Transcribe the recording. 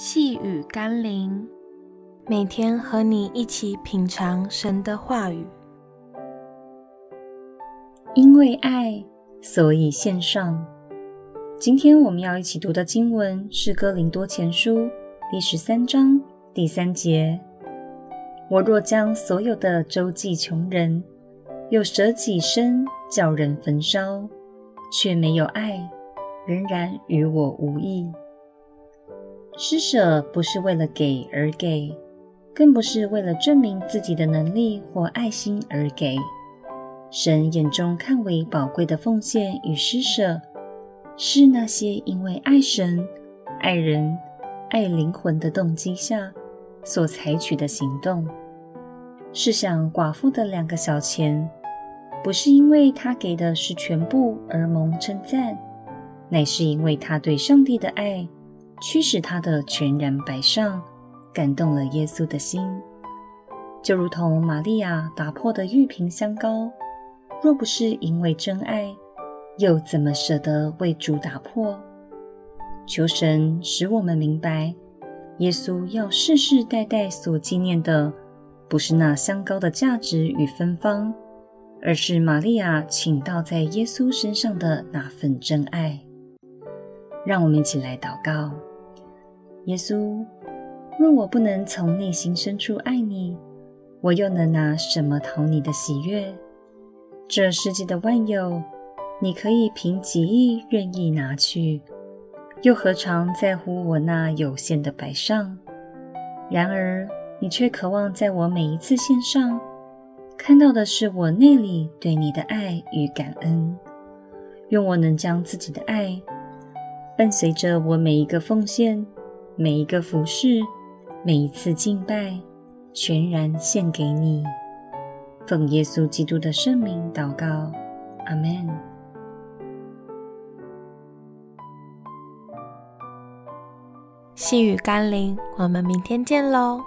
细雨甘霖，每天和你一起品尝神的话语。因为爱，所以献上。今天我们要一起读的经文是《哥林多前书》第十三章第三节：“我若将所有的周济穷人，又舍己身叫人焚烧，却没有爱，仍然与我无益。”施舍不是为了给而给，更不是为了证明自己的能力或爱心而给。神眼中看为宝贵的奉献与施舍，是那些因为爱神、爱人、爱灵魂的动机下所采取的行动。试想寡妇的两个小钱，不是因为她给的是全部而蒙称赞，乃是因为她对上帝的爱。驱使他的全然摆上，感动了耶稣的心，就如同玛利亚打破的玉瓶香膏，若不是因为真爱，又怎么舍得为主打破？求神使我们明白，耶稣要世世代代所纪念的，不是那香膏的价值与芬芳，而是玛利亚倾倒在耶稣身上的那份真爱。让我们一起来祷告。耶稣，若我不能从内心深处爱你，我又能拿什么讨你的喜悦？这世界的万有，你可以凭己意任意拿去，又何尝在乎我那有限的摆上？然而，你却渴望在我每一次献上，看到的是我内里对你的爱与感恩。愿我能将自己的爱伴随着我每一个奉献。每一个服饰，每一次敬拜，全然献给你。奉耶稣基督的圣名祷告，阿门。细雨甘霖，我们明天见喽。